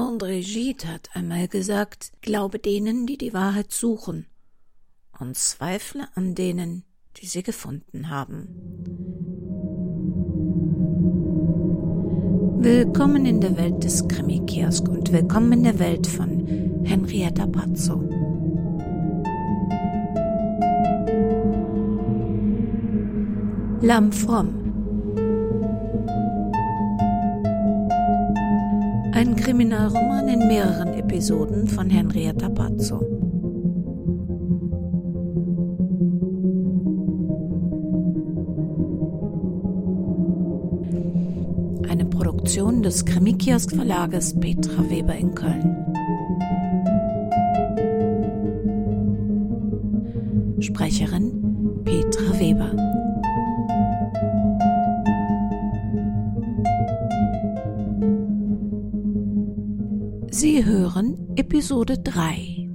André Gide hat einmal gesagt, glaube denen, die die Wahrheit suchen, und zweifle an denen, die sie gefunden haben. Willkommen in der Welt des Krimi-Kiosk und willkommen in der Welt von Henrietta Pazzo. Lamm Fromm Ein Kriminalroman in mehreren Episoden von Henrietta Pazzo. Eine Produktion des Krimikiosk Verlages Petra Weber in Köln. Sprecherin Episode 3.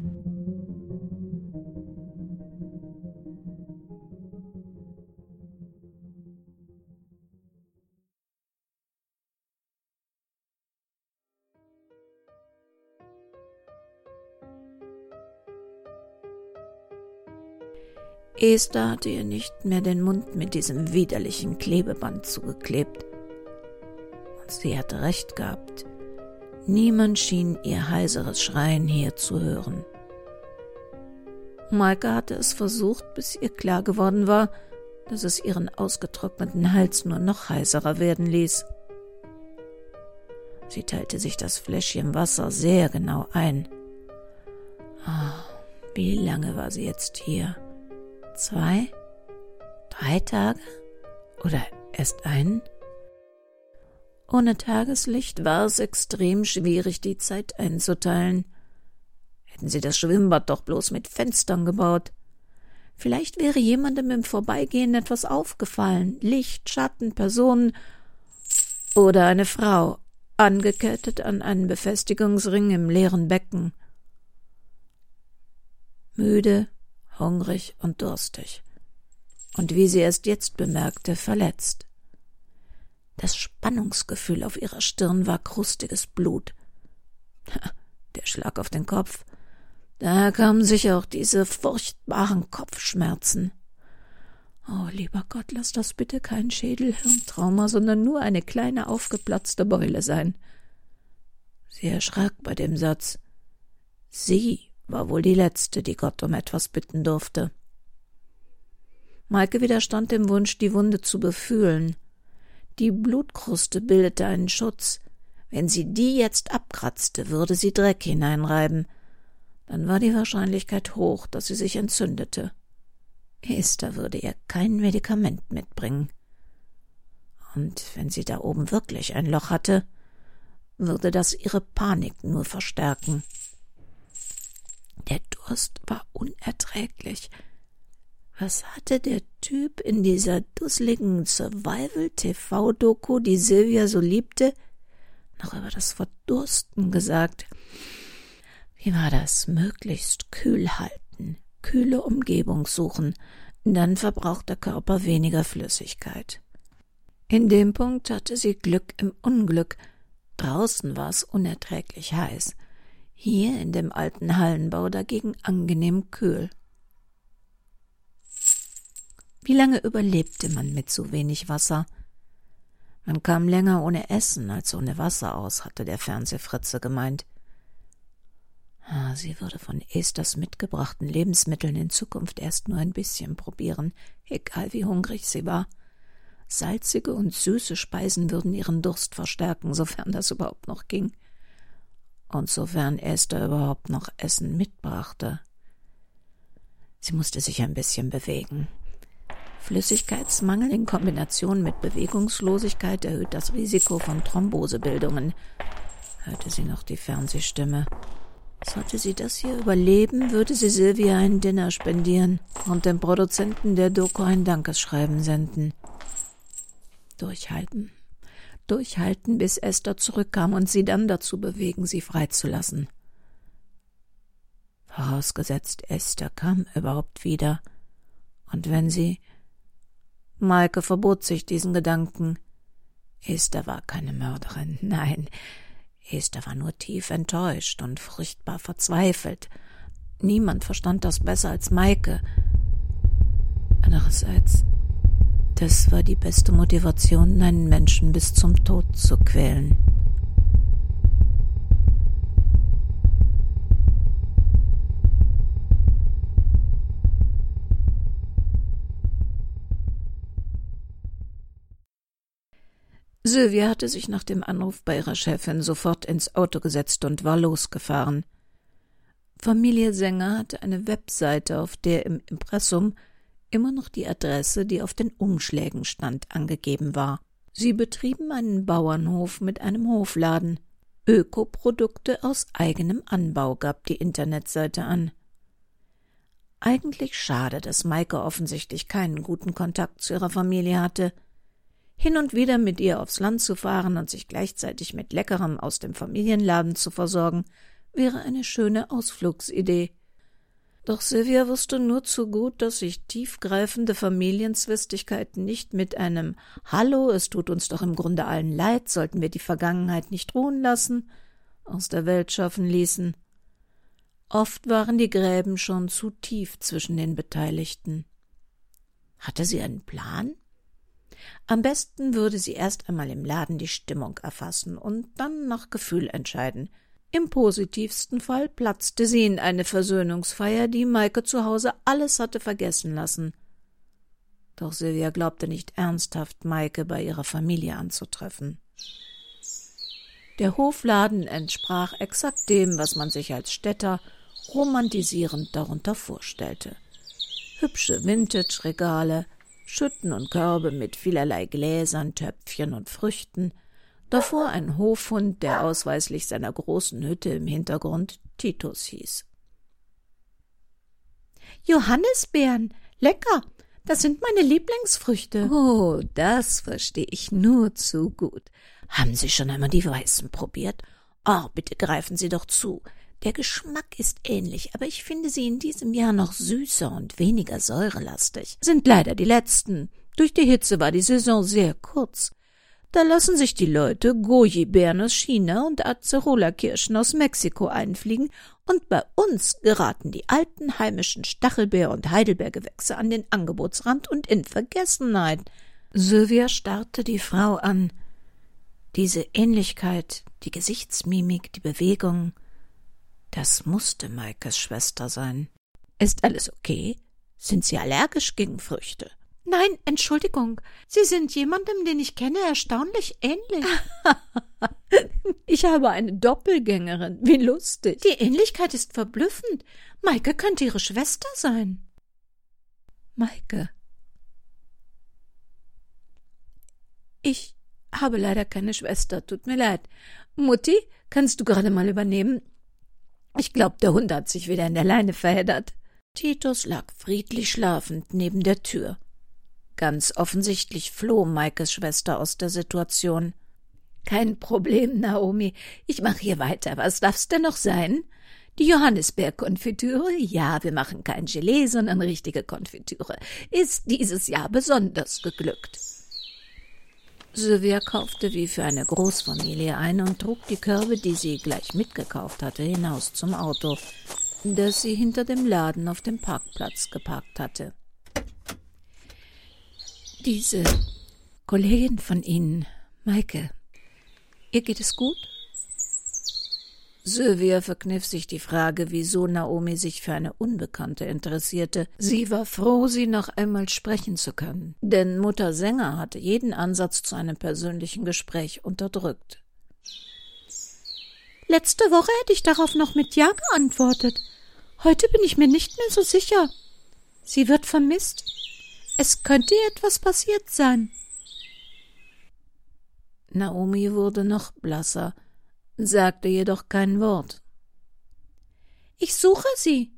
Esther hatte ihr nicht mehr den Mund mit diesem widerlichen Klebeband zugeklebt. Und sie hatte recht gehabt. Niemand schien ihr heiseres Schreien hier zu hören. Maike hatte es versucht, bis ihr klar geworden war, dass es ihren ausgetrockneten Hals nur noch heiserer werden ließ. Sie teilte sich das Fläschchen Wasser sehr genau ein. Oh, wie lange war sie jetzt hier? Zwei? Drei Tage? Oder erst einen? Ohne Tageslicht war es extrem schwierig, die Zeit einzuteilen. Hätten sie das Schwimmbad doch bloß mit Fenstern gebaut. Vielleicht wäre jemandem im Vorbeigehen etwas aufgefallen. Licht, Schatten, Personen oder eine Frau, angekettet an einen Befestigungsring im leeren Becken. Müde, hungrig und durstig. Und wie sie erst jetzt bemerkte, verletzt. Das Spannungsgefühl auf ihrer Stirn war krustiges Blut. Der Schlag auf den Kopf. Daher kamen sicher auch diese furchtbaren Kopfschmerzen. Oh, lieber Gott, lass das bitte kein Schädelhirntrauma, sondern nur eine kleine aufgeplatzte Beule sein. Sie erschrak bei dem Satz. Sie war wohl die letzte, die Gott um etwas bitten durfte. Maike widerstand dem Wunsch, die Wunde zu befühlen. Die Blutkruste bildete einen Schutz. Wenn sie die jetzt abkratzte, würde sie Dreck hineinreiben. Dann war die Wahrscheinlichkeit hoch, dass sie sich entzündete. Esther würde ihr kein Medikament mitbringen. Und wenn sie da oben wirklich ein Loch hatte, würde das ihre Panik nur verstärken. Der Durst war unerträglich. Was hatte der Typ in dieser dusseligen Survival-TV-Doku, die Silvia so liebte, noch über das Verdursten gesagt? Wie war das? Möglichst kühl halten, kühle Umgebung suchen, dann verbraucht der Körper weniger Flüssigkeit. In dem Punkt hatte sie Glück im Unglück. Draußen war es unerträglich heiß, hier in dem alten Hallenbau dagegen angenehm kühl. Wie lange überlebte man mit so wenig Wasser? Man kam länger ohne Essen als ohne Wasser aus, hatte der Fernsehfritze gemeint. Ah, sie würde von Esthers mitgebrachten Lebensmitteln in Zukunft erst nur ein bisschen probieren, egal wie hungrig sie war. Salzige und süße Speisen würden ihren Durst verstärken, sofern das überhaupt noch ging. Und sofern Esther überhaupt noch Essen mitbrachte. Sie musste sich ein bisschen bewegen. Flüssigkeitsmangel in Kombination mit Bewegungslosigkeit erhöht das Risiko von Thrombosebildungen, hörte sie noch die Fernsehstimme. Sollte sie das hier überleben, würde sie Silvia ein Dinner spendieren und dem Produzenten der Doku ein Dankeschreiben senden. Durchhalten. Durchhalten, bis Esther zurückkam und sie dann dazu bewegen, sie freizulassen. Vorausgesetzt, Esther kam überhaupt wieder. Und wenn sie Maike verbot sich diesen Gedanken. Esther war keine Mörderin, nein. Esther war nur tief enttäuscht und furchtbar verzweifelt. Niemand verstand das besser als Maike. Andererseits, das war die beste Motivation, einen Menschen bis zum Tod zu quälen. Sylvia hatte sich nach dem Anruf bei ihrer Chefin sofort ins Auto gesetzt und war losgefahren. Familie Sänger hatte eine Webseite, auf der im Impressum immer noch die Adresse, die auf den Umschlägen stand, angegeben war. Sie betrieben einen Bauernhof mit einem Hofladen. Ökoprodukte aus eigenem Anbau gab die Internetseite an. Eigentlich schade, dass Maike offensichtlich keinen guten Kontakt zu ihrer Familie hatte – hin und wieder mit ihr aufs Land zu fahren und sich gleichzeitig mit Leckerem aus dem Familienladen zu versorgen, wäre eine schöne Ausflugsidee. Doch Sylvia wusste nur zu gut, dass sich tiefgreifende Familienzwistigkeiten nicht mit einem Hallo, es tut uns doch im Grunde allen leid, sollten wir die Vergangenheit nicht ruhen lassen, aus der Welt schaffen ließen. Oft waren die Gräben schon zu tief zwischen den Beteiligten. Hatte sie einen Plan? Am besten würde sie erst einmal im Laden die Stimmung erfassen und dann nach Gefühl entscheiden. Im positivsten Fall platzte sie in eine Versöhnungsfeier, die Maike zu Hause alles hatte vergessen lassen. Doch Silvia glaubte nicht ernsthaft, Maike bei ihrer Familie anzutreffen. Der Hofladen entsprach exakt dem, was man sich als Städter romantisierend darunter vorstellte. Hübsche Vintage-Regale, Schütten und Körbe mit vielerlei Gläsern, Töpfchen und Früchten, davor ein Hofhund, der ausweislich seiner großen Hütte im Hintergrund Titus hieß. Johannisbeeren, lecker, das sind meine Lieblingsfrüchte. Oh, das verstehe ich nur zu gut. Haben Sie schon einmal die Weißen probiert? Oh, bitte greifen Sie doch zu. Der Geschmack ist ähnlich, aber ich finde sie in diesem Jahr noch süßer und weniger säurelastig. Sind leider die letzten. Durch die Hitze war die Saison sehr kurz. Da lassen sich die Leute Goji-Beeren aus China und Acerola-Kirschen aus Mexiko einfliegen, und bei uns geraten die alten heimischen Stachelbeer- und Heidelbeergewächse an den Angebotsrand und in Vergessenheit. Sylvia starrte die Frau an. Diese Ähnlichkeit, die Gesichtsmimik, die Bewegung, das musste Maikes Schwester sein. Ist alles okay? Sind Sie allergisch gegen Früchte? Nein, Entschuldigung. Sie sind jemandem, den ich kenne, erstaunlich ähnlich. ich habe eine Doppelgängerin. Wie lustig. Die Ähnlichkeit ist verblüffend. Maike könnte Ihre Schwester sein. Maike. Ich habe leider keine Schwester. Tut mir leid. Mutti, kannst du gerade mal übernehmen? Ich glaub, der Hund hat sich wieder in der Leine verheddert. Titus lag friedlich schlafend neben der Tür. Ganz offensichtlich floh Maikes Schwester aus der Situation. Kein Problem, Naomi. Ich mache hier weiter. Was darf's denn noch sein? Die Johannisbeerkonfitüre? Ja, wir machen kein Gelee, sondern richtige Konfitüre. Ist dieses Jahr besonders geglückt. Sylvia kaufte wie für eine Großfamilie ein und trug die Körbe, die sie gleich mitgekauft hatte, hinaus zum Auto, das sie hinter dem Laden auf dem Parkplatz geparkt hatte. Diese Kollegin von Ihnen, Maike, ihr geht es gut? Sylvia verkniff sich die Frage, wieso Naomi sich für eine Unbekannte interessierte. Sie war froh, sie noch einmal sprechen zu können, denn Mutter Sänger hatte jeden Ansatz zu einem persönlichen Gespräch unterdrückt. Letzte Woche hätte ich darauf noch mit Ja geantwortet. Heute bin ich mir nicht mehr so sicher. Sie wird vermisst. Es könnte ihr etwas passiert sein. Naomi wurde noch blasser sagte jedoch kein Wort. Ich suche Sie.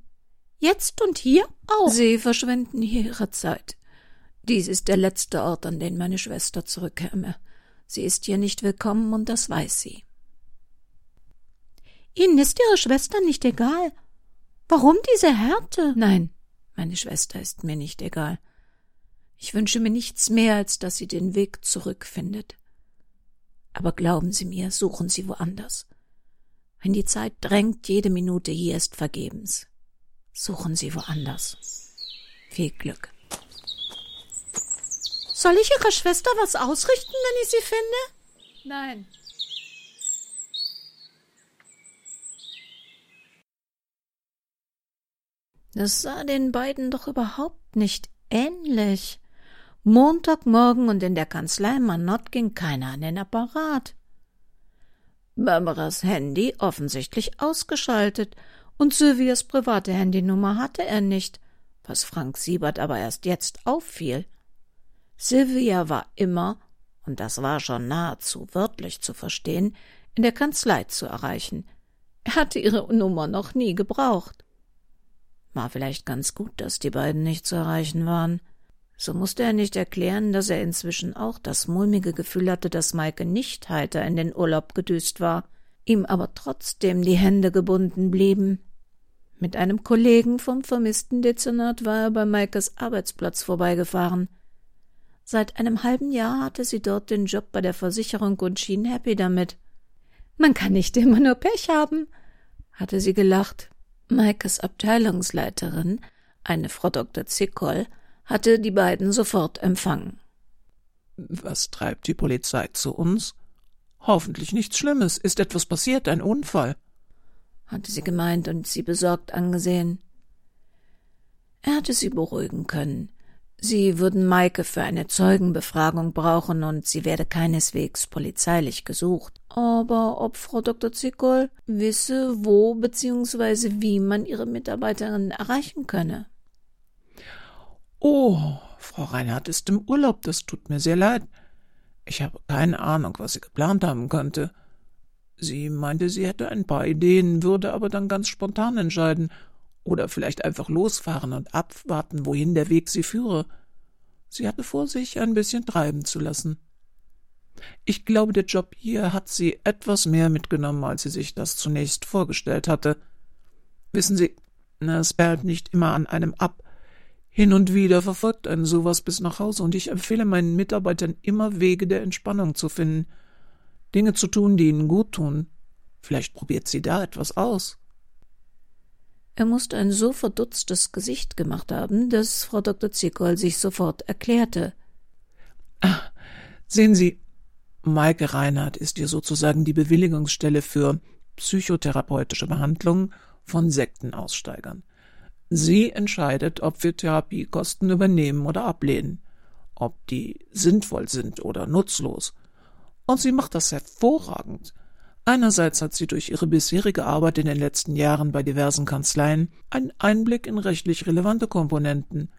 Jetzt und hier auch. Sie verschwenden hier ihre Zeit. Dies ist der letzte Ort, an den meine Schwester zurückkäme. Sie ist hier nicht willkommen und das weiß sie. Ihnen ist Ihre Schwester nicht egal. Warum diese Härte? Nein, meine Schwester ist mir nicht egal. Ich wünsche mir nichts mehr, als dass sie den Weg zurückfindet. Aber glauben Sie mir, suchen Sie woanders. Wenn die Zeit drängt, jede Minute hier ist vergebens. Suchen Sie woanders. Viel Glück. Soll ich Ihrer Schwester was ausrichten, wenn ich sie finde? Nein. Das sah den beiden doch überhaupt nicht ähnlich. Montagmorgen und in der Kanzlei Manott ging keiner an den Apparat. Barbaras Handy offensichtlich ausgeschaltet und Sylvias private Handynummer hatte er nicht, was Frank Siebert aber erst jetzt auffiel. Sylvia war immer, und das war schon nahezu wörtlich zu verstehen, in der Kanzlei zu erreichen. Er hatte ihre Nummer noch nie gebraucht. War vielleicht ganz gut, dass die beiden nicht zu erreichen waren. So musste er nicht erklären, dass er inzwischen auch das mulmige Gefühl hatte, dass Maike nicht heiter in den Urlaub gedüst war, ihm aber trotzdem die Hände gebunden blieben. Mit einem Kollegen vom vermissten Dezernat war er bei Maikes Arbeitsplatz vorbeigefahren. Seit einem halben Jahr hatte sie dort den Job bei der Versicherung und schien happy damit. Man kann nicht immer nur Pech haben, hatte sie gelacht. Maikes Abteilungsleiterin, eine Frau Dr. Zickol, hatte die beiden sofort empfangen. Was treibt die Polizei zu uns? Hoffentlich nichts Schlimmes. Ist etwas passiert, ein Unfall? hatte sie gemeint und sie besorgt angesehen. Er hatte sie beruhigen können. Sie würden Maike für eine Zeugenbefragung brauchen und sie werde keineswegs polizeilich gesucht. Aber ob Frau Dr. Zickol wisse, wo bzw. wie man ihre Mitarbeiterin erreichen könne. Oh, Frau Reinhardt ist im Urlaub, das tut mir sehr leid. Ich habe keine Ahnung, was sie geplant haben könnte. Sie meinte, sie hätte ein paar Ideen, würde aber dann ganz spontan entscheiden oder vielleicht einfach losfahren und abwarten, wohin der Weg sie führe. Sie hatte vor, sich ein bisschen treiben zu lassen. Ich glaube, der Job hier hat sie etwas mehr mitgenommen, als sie sich das zunächst vorgestellt hatte. Wissen Sie, es perlt nicht immer an einem ab. Hin und wieder verfolgt einen sowas bis nach Hause, und ich empfehle meinen Mitarbeitern immer Wege der Entspannung zu finden, Dinge zu tun, die ihnen gut tun. Vielleicht probiert sie da etwas aus. Er musste ein so verdutztes Gesicht gemacht haben, dass Frau Dr. Zickol sich sofort erklärte. Ach, sehen Sie, Maike Reinhardt ist hier sozusagen die Bewilligungsstelle für psychotherapeutische Behandlung von Sektenaussteigern. Sie entscheidet, ob wir Therapiekosten übernehmen oder ablehnen, ob die sinnvoll sind oder nutzlos. Und sie macht das hervorragend. Einerseits hat sie durch ihre bisherige Arbeit in den letzten Jahren bei diversen Kanzleien einen Einblick in rechtlich relevante Komponenten.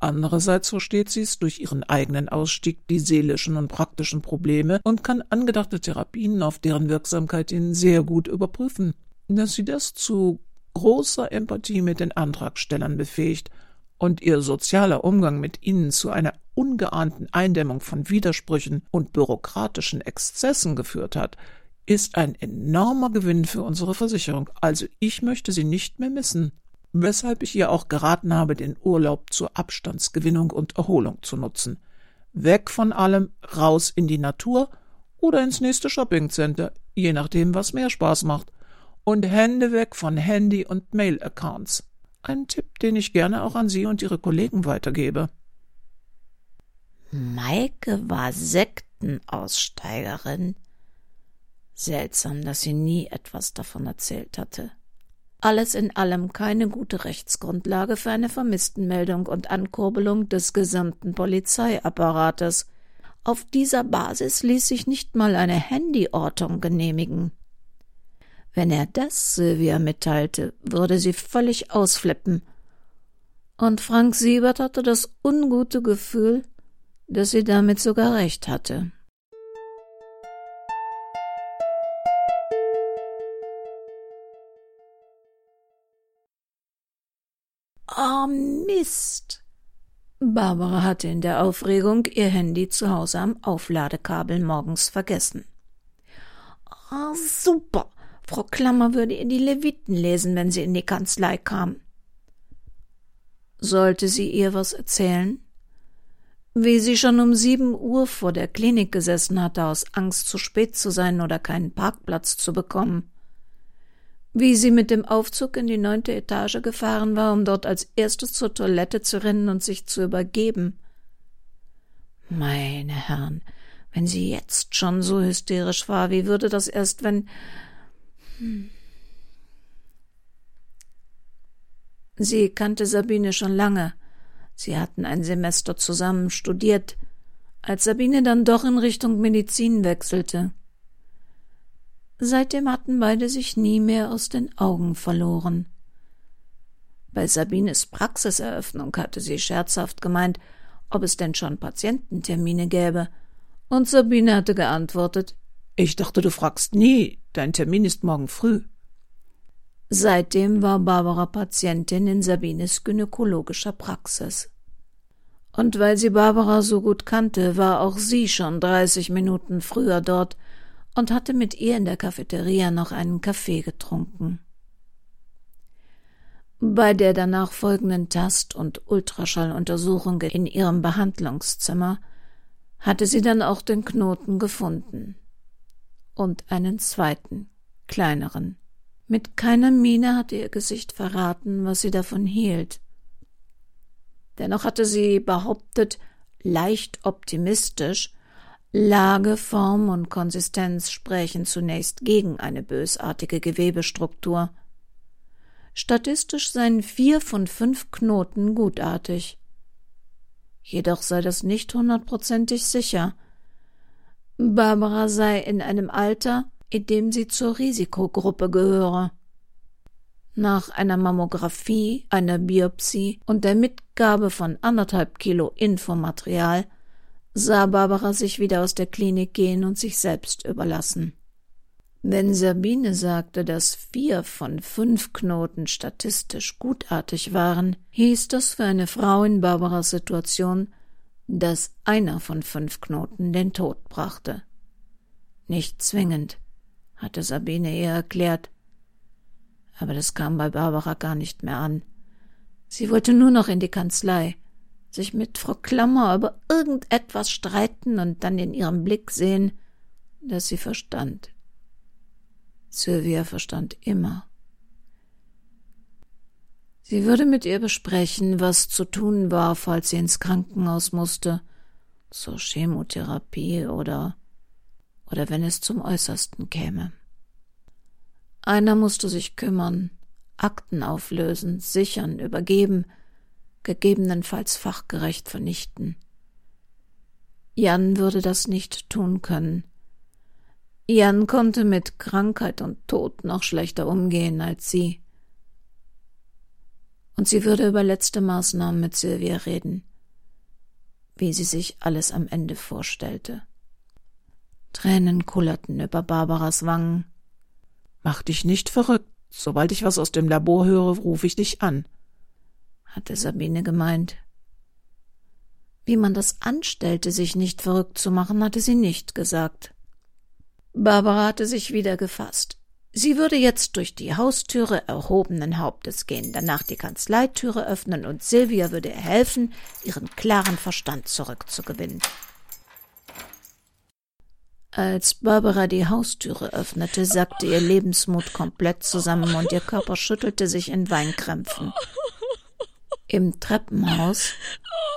Andererseits versteht sie es durch ihren eigenen Ausstieg die seelischen und praktischen Probleme und kann angedachte Therapien auf deren Wirksamkeit hin sehr gut überprüfen. Dass sie das zu großer Empathie mit den Antragstellern befähigt und ihr sozialer Umgang mit ihnen zu einer ungeahnten Eindämmung von Widersprüchen und bürokratischen Exzessen geführt hat, ist ein enormer Gewinn für unsere Versicherung, also ich möchte sie nicht mehr missen. Weshalb ich ihr auch geraten habe, den Urlaub zur Abstandsgewinnung und Erholung zu nutzen. Weg von allem, raus in die Natur oder ins nächste Shoppingcenter, je nachdem, was mehr Spaß macht. Und Hände weg von Handy- und Mail-Accounts. Ein Tipp, den ich gerne auch an Sie und Ihre Kollegen weitergebe. Maike war Sektenaussteigerin. Seltsam, dass sie nie etwas davon erzählt hatte. Alles in allem keine gute Rechtsgrundlage für eine Vermisstenmeldung und Ankurbelung des gesamten Polizeiapparates. Auf dieser Basis ließ sich nicht mal eine Handyortung genehmigen. Wenn er das Sylvia mitteilte, würde sie völlig ausflippen. Und Frank Siebert hatte das ungute Gefühl, dass sie damit sogar recht hatte. Oh Mist. Barbara hatte in der Aufregung ihr Handy zu Hause am Aufladekabel morgens vergessen. Oh, super. Frau Klammer würde ihr die Leviten lesen, wenn sie in die Kanzlei kam. Sollte sie ihr was erzählen? Wie sie schon um sieben Uhr vor der Klinik gesessen hatte, aus Angst zu spät zu sein oder keinen Parkplatz zu bekommen. wie sie mit dem Aufzug in die neunte Etage gefahren war, um dort als erstes zur Toilette zu rennen und sich zu übergeben. Meine Herren, wenn sie jetzt schon so hysterisch war, wie würde das erst, wenn. Sie kannte Sabine schon lange. Sie hatten ein Semester zusammen studiert, als Sabine dann doch in Richtung Medizin wechselte. Seitdem hatten beide sich nie mehr aus den Augen verloren. Bei Sabines Praxiseröffnung hatte sie scherzhaft gemeint, ob es denn schon Patiententermine gäbe, und Sabine hatte geantwortet Ich dachte, du fragst nie, dein Termin ist morgen früh. Seitdem war Barbara Patientin in Sabines gynäkologischer Praxis. Und weil sie Barbara so gut kannte, war auch sie schon dreißig Minuten früher dort und hatte mit ihr in der Cafeteria noch einen Kaffee getrunken. Bei der danach folgenden Tast- und Ultraschalluntersuchung in ihrem Behandlungszimmer hatte sie dann auch den Knoten gefunden. Und einen zweiten, kleineren. Mit keiner Miene hatte ihr Gesicht verraten, was sie davon hielt. Dennoch hatte sie behauptet, leicht optimistisch, Lage, Form und Konsistenz sprechen zunächst gegen eine bösartige Gewebestruktur. Statistisch seien vier von fünf Knoten gutartig. Jedoch sei das nicht hundertprozentig sicher. Barbara sei in einem Alter, in dem sie zur Risikogruppe gehöre. Nach einer Mammographie, einer Biopsie und der Mitgabe von anderthalb Kilo Infomaterial sah Barbara sich wieder aus der Klinik gehen und sich selbst überlassen. Wenn Sabine sagte, dass vier von fünf Knoten statistisch gutartig waren, hieß das für eine Frau in Barbaras Situation, dass einer von fünf Knoten den Tod brachte. Nicht zwingend, hatte Sabine ihr erklärt. Aber das kam bei Barbara gar nicht mehr an. Sie wollte nur noch in die Kanzlei, sich mit Frau Klammer über irgendetwas streiten und dann in ihrem Blick sehen, dass sie verstand. Sylvia verstand immer. Sie würde mit ihr besprechen, was zu tun war, falls sie ins Krankenhaus musste, zur Chemotherapie oder oder wenn es zum Äußersten käme. Einer musste sich kümmern, Akten auflösen, sichern, übergeben, gegebenenfalls fachgerecht vernichten. Jan würde das nicht tun können. Jan konnte mit Krankheit und Tod noch schlechter umgehen als sie. Und sie würde über letzte Maßnahmen mit Sylvia reden, wie sie sich alles am Ende vorstellte. Tränen kullerten über Barbaras Wangen. Mach dich nicht verrückt. Sobald ich was aus dem Labor höre, rufe ich dich an, hatte Sabine gemeint. Wie man das anstellte, sich nicht verrückt zu machen, hatte sie nicht gesagt. Barbara hatte sich wieder gefasst. Sie würde jetzt durch die Haustüre erhobenen Hauptes gehen, danach die Kanzleitüre öffnen und Silvia würde ihr helfen, ihren klaren Verstand zurückzugewinnen. Als Barbara die Haustüre öffnete, sackte ihr Lebensmut komplett zusammen und ihr Körper schüttelte sich in Weinkrämpfen. Im Treppenhaus,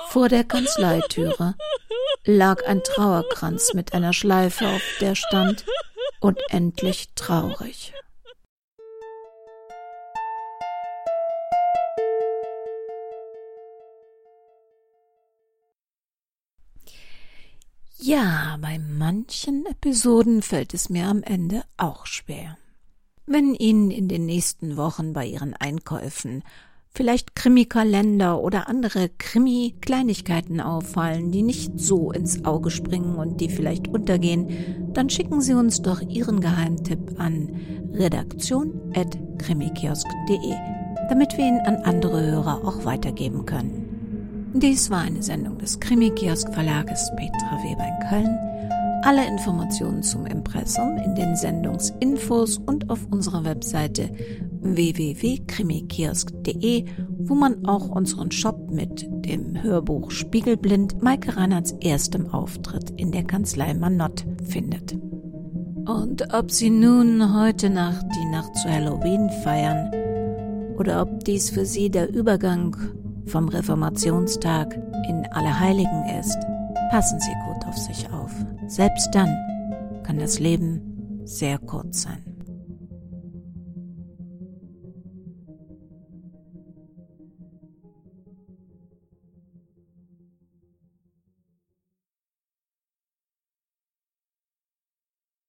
vor der Kanzleitüre, lag ein Trauerkranz mit einer Schleife, auf der stand und endlich traurig. Ja, bei manchen Episoden fällt es mir am Ende auch schwer. Wenn Ihnen in den nächsten Wochen bei Ihren Einkäufen vielleicht Krimikalender oder andere Krimi-Kleinigkeiten auffallen, die nicht so ins Auge springen und die vielleicht untergehen, dann schicken Sie uns doch Ihren Geheimtipp an redaktion.krimikiosk.de, damit wir ihn an andere Hörer auch weitergeben können. Dies war eine Sendung des Krimi-Kiosk Verlages Petra Weber in Köln. Alle Informationen zum Impressum in den Sendungsinfos und auf unserer Webseite www.krimikiosk.de, wo man auch unseren Shop mit dem Hörbuch Spiegelblind Maike Reinhards erstem Auftritt in der Kanzlei Manott findet. Und ob Sie nun heute Nacht die Nacht zu Halloween feiern oder ob dies für Sie der Übergang vom Reformationstag in Allerheiligen ist, passen Sie gut auf sich auf. Selbst dann kann das Leben sehr kurz sein.